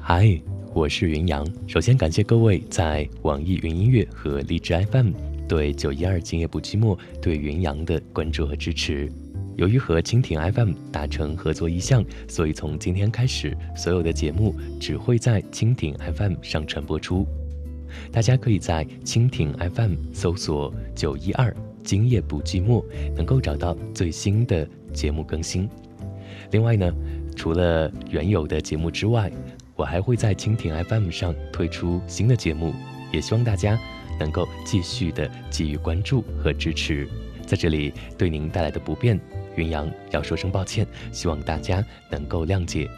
嗨，我是云阳。首先感谢各位在网易云音乐和荔枝 FM 对九一二今夜不寂寞对云阳的关注和支持。由于和蜻蜓 FM 达成合作意向，所以从今天开始，所有的节目只会在蜻蜓 FM 上传播出。大家可以在蜻蜓 FM 搜索“九一二今夜不寂寞”，能够找到最新的节目更新。另外呢，除了原有的节目之外，我还会在蜻蜓 FM 上推出新的节目，也希望大家能够继续的给予关注和支持。在这里对您带来的不便，云阳要说声抱歉，希望大家能够谅解。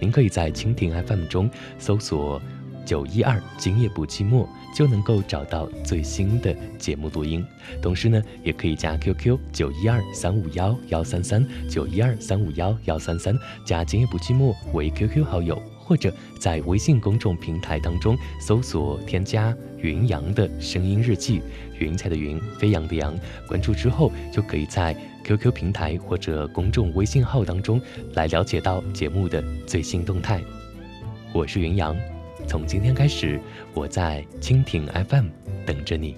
您可以在蜻蜓 FM 中搜索“九一二今夜不寂寞”，就能够找到最新的节目录音。同时呢，也可以加 QQ 九一二三五幺幺三三九一二三五幺幺三三，加“今夜不寂寞”为 QQ 好友。或者在微信公众平台当中搜索添加“云阳的声音日记”，云彩的云，飞扬的扬，关注之后就可以在 QQ 平台或者公众微信号当中来了解到节目的最新动态。我是云阳，从今天开始，我在蜻蜓 FM 等着你。